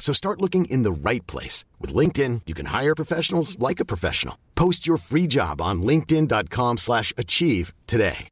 So start looking in the right place. With LinkedIn, you can hire professionals like a professional. Post your free job on linkedin.com slash achieve today.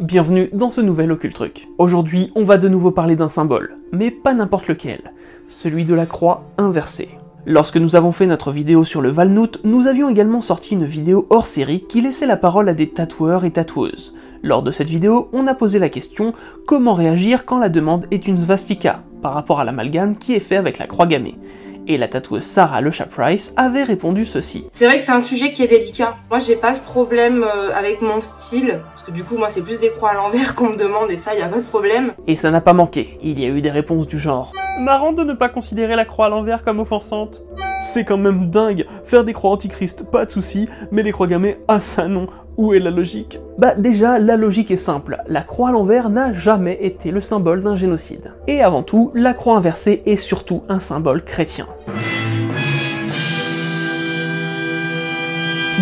Bienvenue dans ce nouvel Occult Truc. Aujourd'hui, on va de nouveau parler d'un symbole, mais pas n'importe lequel, celui de la croix inversée. Lorsque nous avons fait notre vidéo sur le Valnout, nous avions également sorti une vidéo hors série qui laissait la parole à des tatoueurs et tatoueuses. Lors de cette vidéo, on a posé la question comment réagir quand la demande est une svastika, par rapport à l'amalgame qui est fait avec la croix gammée? Et la tatoueuse Sarah Lecha Price avait répondu ceci. C'est vrai que c'est un sujet qui est délicat. Moi, j'ai pas ce problème euh, avec mon style, parce que du coup, moi, c'est plus des croix à l'envers qu'on me demande, et ça, y a pas de problème. Et ça n'a pas manqué, il y a eu des réponses du genre Marrant de ne pas considérer la croix à l'envers comme offensante. C'est quand même dingue, faire des croix antichrist, pas de soucis, mais les croix gammées, ah ça non, où est la logique Bah déjà, la logique est simple, la croix à l'envers n'a jamais été le symbole d'un génocide. Et avant tout, la croix inversée est surtout un symbole chrétien.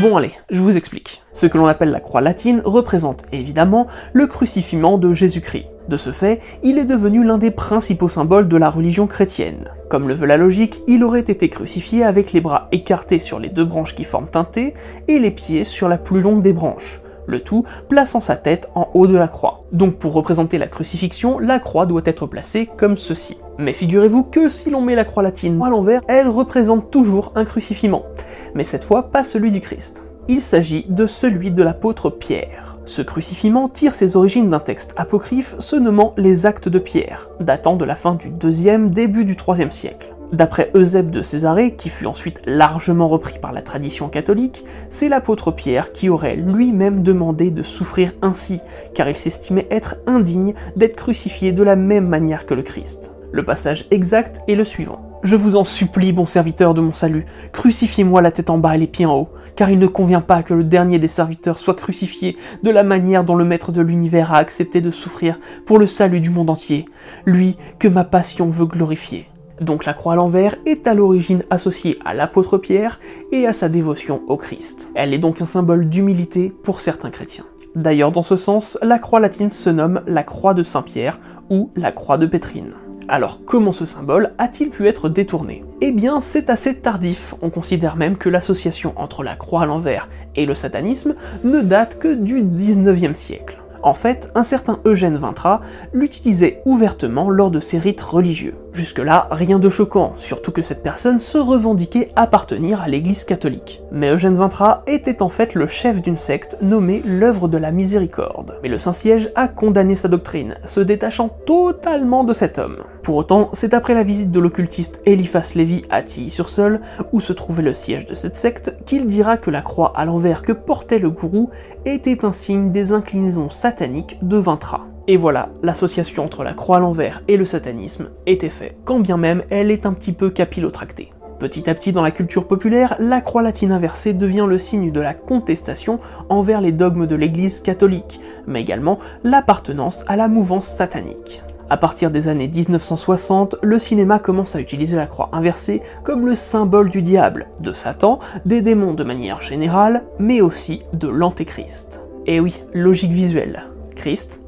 Bon allez, je vous explique. Ce que l'on appelle la croix latine représente évidemment le crucifiement de Jésus-Christ. De ce fait, il est devenu l'un des principaux symboles de la religion chrétienne. Comme le veut la logique, il aurait été crucifié avec les bras écartés sur les deux branches qui forment un T et les pieds sur la plus longue des branches, le tout plaçant sa tête en haut de la croix. Donc pour représenter la crucifixion, la croix doit être placée comme ceci. Mais figurez-vous que si l'on met la croix latine à l'envers, elle représente toujours un crucifiement, mais cette fois pas celui du Christ. Il s'agit de celui de l'apôtre Pierre. Ce crucifiement tire ses origines d'un texte apocryphe se nommant les Actes de Pierre, datant de la fin du 2e, début du 3e siècle. D'après Eusèbe de Césarée, qui fut ensuite largement repris par la tradition catholique, c'est l'apôtre Pierre qui aurait lui-même demandé de souffrir ainsi, car il s'estimait être indigne d'être crucifié de la même manière que le Christ. Le passage exact est le suivant. Je vous en supplie, bon serviteur de mon salut, crucifiez-moi la tête en bas et les pieds en haut, car il ne convient pas que le dernier des serviteurs soit crucifié de la manière dont le maître de l'univers a accepté de souffrir pour le salut du monde entier, lui que ma passion veut glorifier. Donc la croix à l'envers est à l'origine associée à l'apôtre Pierre et à sa dévotion au Christ. Elle est donc un symbole d'humilité pour certains chrétiens. D'ailleurs, dans ce sens, la croix latine se nomme la croix de Saint-Pierre ou la croix de Pétrine. Alors comment ce symbole a-t-il pu être détourné? Eh bien c'est assez tardif, on considère même que l'association entre la croix à l'envers et le satanisme ne date que du 19e siècle. En fait, un certain Eugène Vintra l'utilisait ouvertement lors de ses rites religieux. Jusque-là, rien de choquant, surtout que cette personne se revendiquait appartenir à l'église catholique. Mais Eugène Vintra était en fait le chef d'une secte nommée l'œuvre de la miséricorde. Mais le Saint-Siège a condamné sa doctrine, se détachant totalement de cet homme. Pour autant, c'est après la visite de l'occultiste Eliphas Lévy à Tilly-sur-Seul, où se trouvait le siège de cette secte, qu'il dira que la croix à l'envers que portait le gourou était un signe des inclinaisons sataniques de Vintra. Et voilà, l'association entre la croix à l'envers et le satanisme était faite, quand bien même elle est un petit peu capillotractée. Petit à petit dans la culture populaire, la croix latine inversée devient le signe de la contestation envers les dogmes de l'Église catholique, mais également l'appartenance à la mouvance satanique. À partir des années 1960, le cinéma commence à utiliser la croix inversée comme le symbole du diable, de Satan, des démons de manière générale, mais aussi de l'antéchrist. Et oui, logique visuelle. Christ,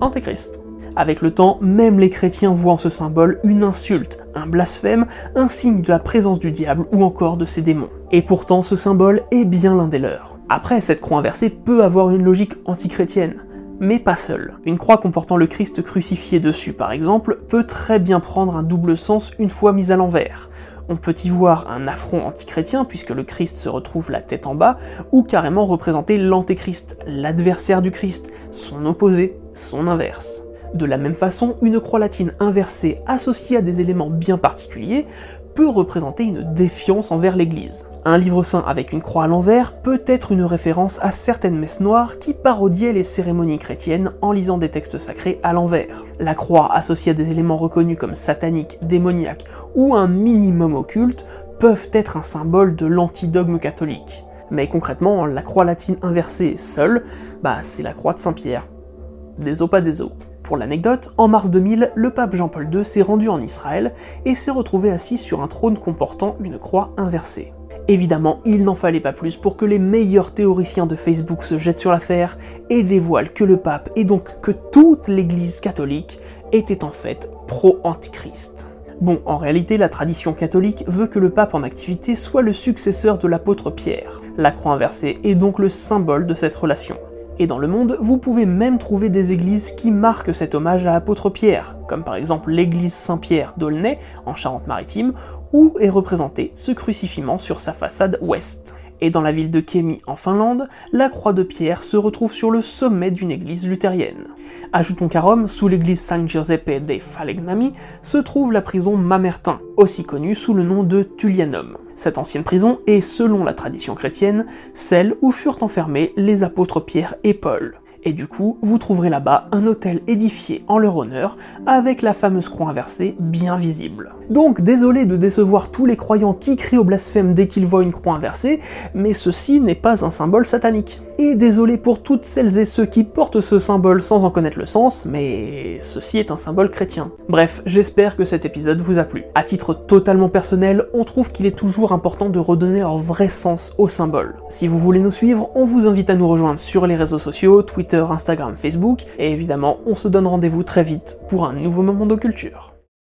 Antéchrist. Avec le temps, même les chrétiens voient en ce symbole une insulte, un blasphème, un signe de la présence du diable ou encore de ses démons. Et pourtant, ce symbole est bien l'un des leurs. Après, cette croix inversée peut avoir une logique antichrétienne, mais pas seule. Une croix comportant le Christ crucifié dessus, par exemple, peut très bien prendre un double sens une fois mise à l'envers, On peut y voir un affront antichrétien puisque le Christ se retrouve la tête en bas, ou carrément représenter l'antéchrist, l'adversaire du Christ, son opposé, son inverse. De la même façon, une croix latine inversée associée à des éléments bien particuliers peut représenter une défiance envers l'Église. Un livre saint avec une croix à l'envers peut être une référence à certaines messes noires qui parodiaient les cérémonies chrétiennes en lisant des textes sacrés à l'envers. La croix associée à des éléments reconnus comme sataniques, démoniaques ou un minimum occulte peuvent être un symbole de l'antidogme catholique. Mais concrètement, la croix latine inversée seule, bah c'est la croix de Saint-Pierre. Des os pas des os. Pour l'anecdote, en mars 2000, le pape Jean-Paul II s'est rendu en Israël et s'est retrouvé assis sur un trône comportant une croix inversée. Évidemment, il n'en fallait pas plus pour que les meilleurs théoriciens de Facebook se jettent sur l'affaire et dévoilent que le pape et donc que toute l'église catholique était en fait pro-antichrist. Bon, en réalité, la tradition catholique veut que le pape en activité soit le successeur de l'apôtre Pierre. La croix inversée est donc le symbole de cette relation. Et dans le monde, vous pouvez même trouver des églises qui marquent cet hommage à l'apôtre Pierre, comme par exemple l'église Saint-Pierre d'Aulnay, en Charente-Maritime, où est représenté ce crucifiement sur sa façade ouest. Et dans la ville de Kemi en Finlande, la croix de pierre se retrouve sur le sommet d'une église luthérienne. Ajoutons qu'à Rome, sous l'église San Giuseppe dei Falegnami, se trouve la prison Mamertin, aussi connue sous le nom de Tullianum. Cette ancienne prison est, selon la tradition chrétienne, celle où furent enfermés les apôtres Pierre et Paul et du coup, vous trouverez là-bas un hôtel édifié en leur honneur, avec la fameuse croix inversée bien visible. Donc désolé de décevoir tous les croyants qui crient au blasphème dès qu'ils voient une croix inversée, mais ceci n'est pas un symbole satanique. Et désolé pour toutes celles et ceux qui portent ce symbole sans en connaître le sens, mais ceci est un symbole chrétien. Bref, j'espère que cet épisode vous a plu. À titre totalement personnel, on trouve qu'il est toujours important de redonner leur vrai sens au symbole. Si vous voulez nous suivre, on vous invite à nous rejoindre sur les réseaux sociaux, Instagram, Facebook, et évidemment, on se donne rendez-vous très vite pour un nouveau moment de culture.